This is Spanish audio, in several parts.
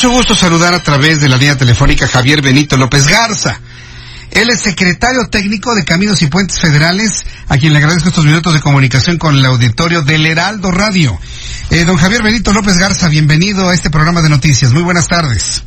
Mucho gusto saludar a través de la línea telefónica Javier Benito López Garza. Él es secretario técnico de Caminos y Puentes Federales, a quien le agradezco estos minutos de comunicación con el auditorio del Heraldo Radio. Eh, don Javier Benito López Garza, bienvenido a este programa de noticias. Muy buenas tardes.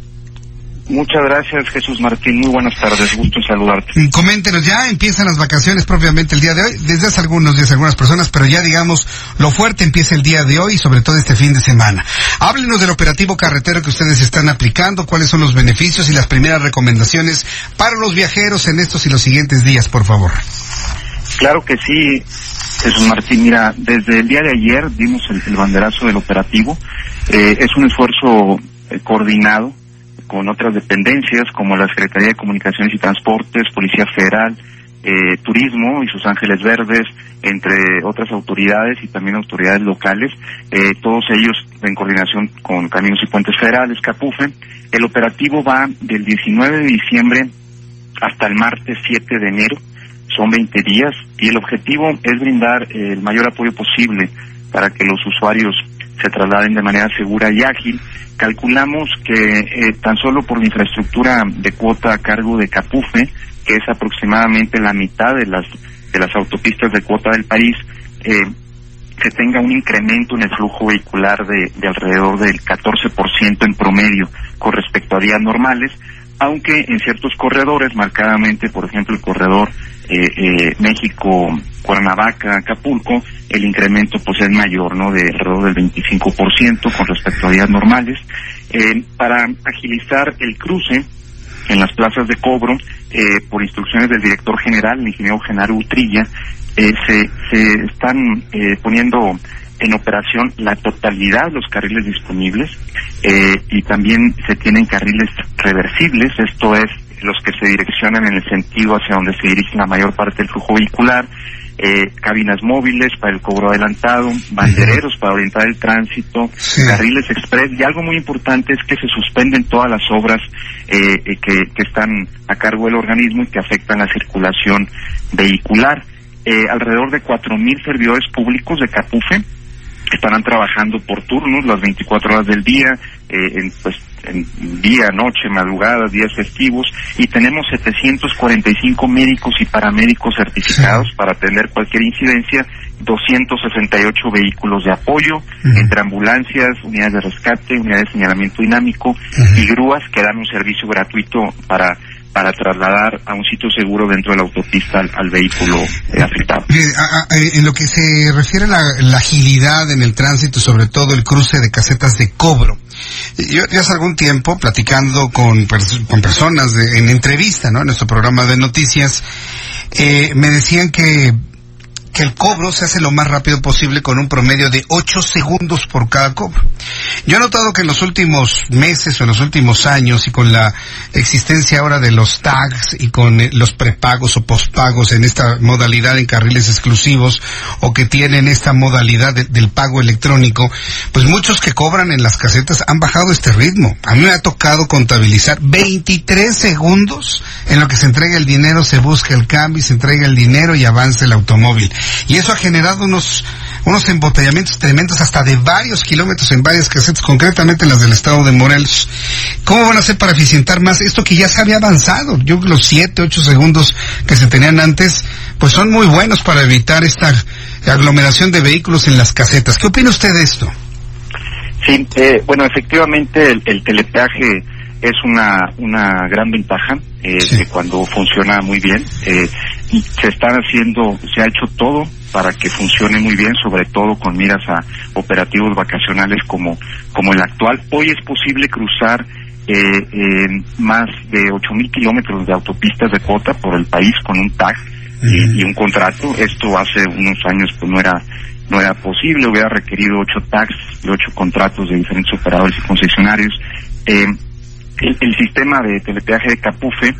Muchas gracias, Jesús Martín. Muy buenas tardes. Gusto en saludarte. Mm, Coméntenos, ya empiezan las vacaciones propiamente el día de hoy, desde hace algunos días algunas personas, pero ya digamos, lo fuerte empieza el día de hoy y sobre todo este fin de semana. Háblenos del operativo carretero que ustedes están aplicando, cuáles son los beneficios y las primeras recomendaciones para los viajeros en estos y los siguientes días, por favor. Claro que sí, Jesús Martín. Mira, desde el día de ayer dimos el, el banderazo del operativo. Eh, es un esfuerzo eh, coordinado con otras dependencias como la Secretaría de Comunicaciones y Transportes, Policía Federal, eh, Turismo y sus Ángeles Verdes, entre otras autoridades y también autoridades locales, eh, todos ellos en coordinación con Caminos y Puentes Federales, CAPUFE. El operativo va del 19 de diciembre hasta el martes 7 de enero, son 20 días, y el objetivo es brindar eh, el mayor apoyo posible para que los usuarios se trasladen de manera segura y ágil. Calculamos que eh, tan solo por la infraestructura de cuota a cargo de Capufe, que es aproximadamente la mitad de las de las autopistas de cuota del país, eh, se tenga un incremento en el flujo vehicular de, de alrededor del 14% en promedio con respecto a días normales, aunque en ciertos corredores, marcadamente, por ejemplo, el corredor eh, eh, México, Cuernavaca, Acapulco, el incremento pues es mayor, ¿no? De alrededor del 25% con respecto a días normales. Eh, para agilizar el cruce en las plazas de cobro, eh, por instrucciones del director general, el ingeniero Genaro Utrilla, eh, se, se están poniendo en operación la totalidad de los carriles disponibles eh, y también se tienen carriles reversibles, esto es los que se direccionan en el sentido hacia donde se dirige la mayor parte del flujo vehicular, eh, cabinas móviles para el cobro adelantado, bandereros para orientar el tránsito, Sí. carriles express y algo muy importante es que se suspenden todas las obras eh, eh, que, que están a cargo del organismo y que afectan la circulación vehicular. Eh, alrededor de 4.000 servidores públicos de Capufe estarán trabajando por turnos las 24 horas del día, eh, en, pues, en día, noche, madrugada, días festivos, y tenemos 745 médicos y paramédicos certificados para atender cualquier incidencia, 268 vehículos de apoyo, Ujú. entre ambulancias, unidades de rescate, unidades de señalamiento dinámico y grúas que dan un servicio gratuito para para trasladar a un sitio seguro dentro de la autopista al, al vehículo eh, afectado. Eh, en lo que se refiere a la, la agilidad en el tránsito, sobre todo el cruce de casetas de cobro. Yo ya hace algún tiempo platicando con, con personas de- en entrevista, ¿no? En nuestro programa de noticias, eh, me decían que, que el cobro se hace lo más rápido posible con un promedio de 8 segundos por cada cobro. Yo he notado que en los últimos meses o en los últimos años y con la existencia ahora de los tags y con eh, los prepagos o pospagos en esta modalidad en carriles exclusivos o que tienen esta modalidad de- del pago electrónico, pues muchos que cobran en las casetas han bajado este ritmo. A mí me ha tocado contabilizar 23 segundos en lo que se entrega el dinero, se busca el cambio, se entrega el dinero y avanza el automóvil. Y eso ha generado unos unos embotellamientos tremendos hasta de varios kilómetros en varias casetas, concretamente en las del estado de Morelos. ¿Cómo van a hacer para eficientar más esto que ya se había avanzado? Yo los 7, 8 segundos que se tenían antes, pues son muy buenos para evitar esta aglomeración de vehículos en las casetas. ¿Qué opina usted de esto? Sí, eh, bueno, efectivamente el, el telepeaje es una, una gran ventaja eh, Sí. que cuando funciona muy bien. eh, se están haciendo, se ha hecho todo para que funcione muy bien, sobre todo con miras a operativos vacacionales como, como el actual. Hoy es posible cruzar eh, más de 8.000 kilómetros de autopistas de cuota por el país con un tag y, un contrato. Esto hace unos años pues no era no era posible, hubiera requerido ocho tags y ocho contratos de diferentes operadores y concesionarios. Eh, el, sistema de telepeaje de Capufe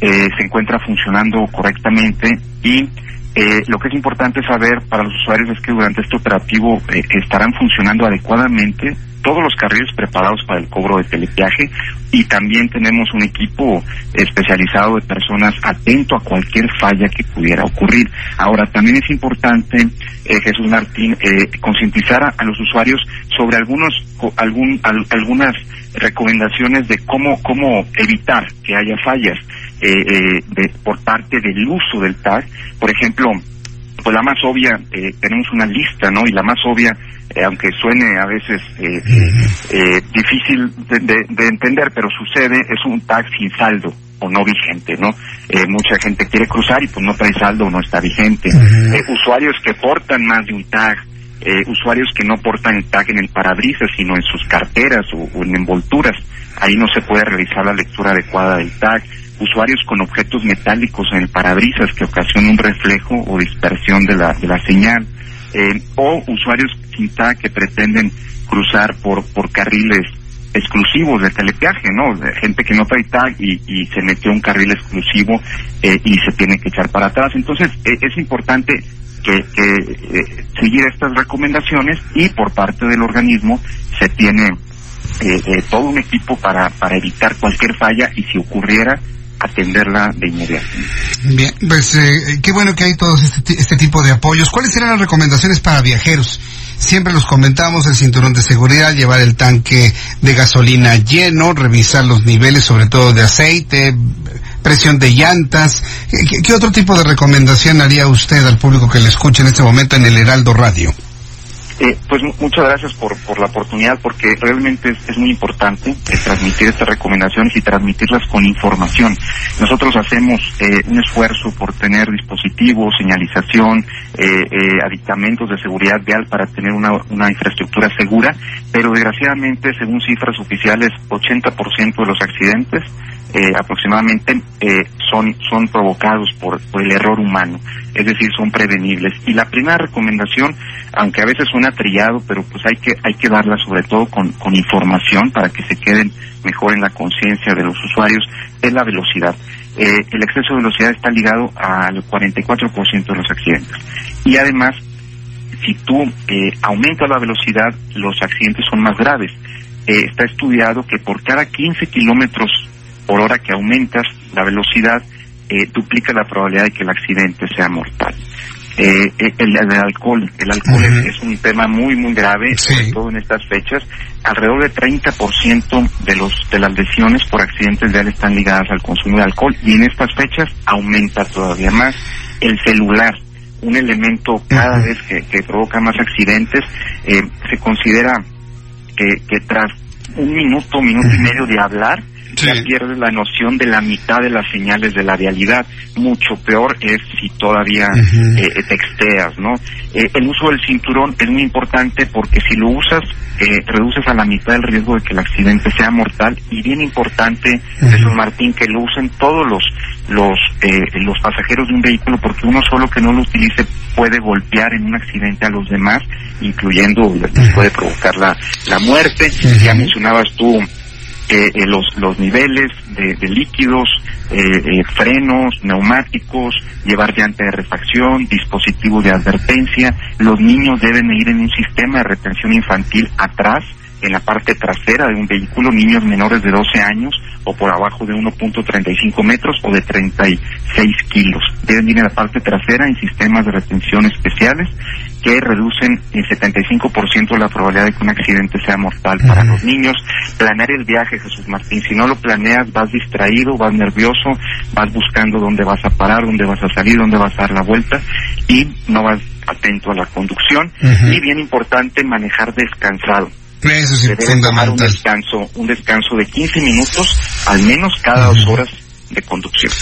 eh, se encuentra funcionando correctamente y eh, lo que es importante saber para los usuarios es que durante este operativo eh, estarán funcionando adecuadamente todos los carriles preparados para el cobro de telepeaje y también tenemos un equipo especializado de personas atento a cualquier falla que pudiera ocurrir. Ahora, también es importante, eh, Jesús Martín, eh, concientizar a, los usuarios sobre algunos, algún, algunas recomendaciones de cómo, cómo evitar que haya fallas. Eh, eh, de, por parte del uso del tag. Por ejemplo, pues la más obvia, eh, tenemos una lista, ¿no? Y la más obvia, aunque suene a veces difícil de, entender, pero sucede, es un tag sin saldo o no vigente, ¿no? mucha gente quiere cruzar y pues no trae saldo o no está vigente. usuarios que portan más de un tag, usuarios que no portan el tag en el parabrisas, sino en sus carteras o, en envolturas. Ahí no se puede realizar la lectura adecuada del tag usuarios con objetos metálicos en el parabrisas que ocasionan un reflejo o dispersión de la, de la señal, eh, o usuarios tag que pretenden cruzar por, por carriles exclusivos de telepeaje, ¿no? Gente que no trae tag y, y se metió un carril exclusivo eh, y se tiene que echar para atrás. Entonces, eh, es importante que, que seguir estas recomendaciones y por parte del organismo se tiene todo un equipo para, para evitar cualquier falla y si ocurriera atenderla de inmediato. Bien, pues eh, qué bueno que hay todos este, este, tipo de apoyos. ¿Cuáles serán las recomendaciones para viajeros? Siempre los comentamos, el cinturón de seguridad, llevar el tanque de gasolina lleno, revisar los niveles sobre todo de aceite, presión de llantas. ¿Qué, qué otro tipo de recomendación haría usted al público que le escuche en este momento en el Heraldo Radio? Eh, pues muchas gracias por, por la oportunidad, porque realmente es, muy importante eh, transmitir estas recomendaciones y transmitirlas con información. Nosotros hacemos eh, un esfuerzo por tener dispositivos, señalización, aditamentos de seguridad vial para tener una, una infraestructura segura, pero desgraciadamente, según cifras oficiales, 80% de los accidentes eh, aproximadamente eh, son, son provocados por, el error humano, es decir, son prevenibles. Y la primera recomendación, aunque a veces suena trillado, pero pues hay que, hay que darla sobre todo con, con información para que se queden mejor en la conciencia de los usuarios, es la velocidad. Eh, el exceso de velocidad está ligado al 44% de los accidentes. Y además, si tú eh, aumentas la velocidad, los accidentes son más graves. Eh, está estudiado que por cada 15 kilómetros por hora que aumentas la velocidad, eh, duplica la probabilidad de que el accidente sea mortal. Eh, eh el, alcohol, el alcohol es, un tema muy, muy grave, sobre todo en estas fechas. Alrededor del 30% de, los, de las lesiones por accidentes viales están ligadas al consumo de alcohol y en estas fechas aumenta todavía más. El celular, un elemento cada vez que, que, provoca más accidentes, eh, se considera que, que tras un minuto, minuto y medio de hablar, ya pierdes la noción de la mitad de las señales de la realidad. Mucho peor es si todavía eh, texteas, ¿no? Eh, el uso del cinturón es muy importante porque si lo usas, eh, reduces a la mitad el riesgo de que el accidente sea mortal y bien importante, Jesús Martín, que lo usen todos los los los pasajeros de un vehículo porque uno solo que no lo utilice puede golpear en un accidente a los demás, incluyendo, puede provocar la, la muerte. Ya mencionabas tú eh, eh, los, los niveles de, líquidos, eh, eh, frenos, neumáticos, llevar llanta de refacción, dispositivos de advertencia. Los niños deben ir en un sistema de retención infantil atrás, en la parte trasera de un vehículo, niños menores de 12 años o por abajo de 1.35 metros o de 36 kilos. Deben ir en la parte trasera en sistemas de retención especiales que reducen en 75% la probabilidad de que un accidente sea mortal para los niños. Planear el viaje, Jesús Martín, si no lo planeas vas distraído, vas nervioso, vas buscando dónde vas a parar, dónde vas a salir, dónde vas a dar la vuelta y no vas atento a la conducción. Y bien importante, manejar descansado. Eso es fundamental. un descanso, un descanso de 15 minutos al menos cada dos horas de conducción.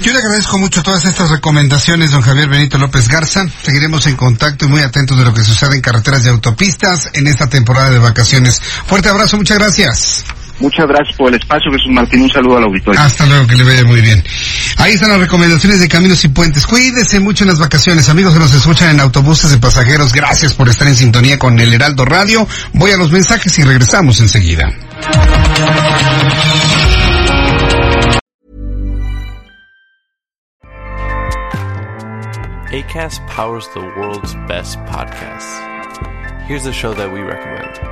Yo le agradezco mucho todas estas recomendaciones, don Javier Benito López Garza. Seguiremos en contacto y muy atentos de lo que sucede en carreteras y autopistas en esta temporada de vacaciones. Fuerte abrazo, muchas gracias. Muchas gracias por el espacio, Jesús Martín. Un saludo al auditorio. Hasta luego, que le vaya muy bien. Ahí están las recomendaciones de caminos y puentes. Cuídese mucho en las vacaciones. Amigos que nos escuchan en autobuses de pasajeros, gracias por estar en sintonía con el Heraldo Radio. Voy a los mensajes y regresamos enseguida. ACAST powers the world's best podcasts. Here's a show that we recommend.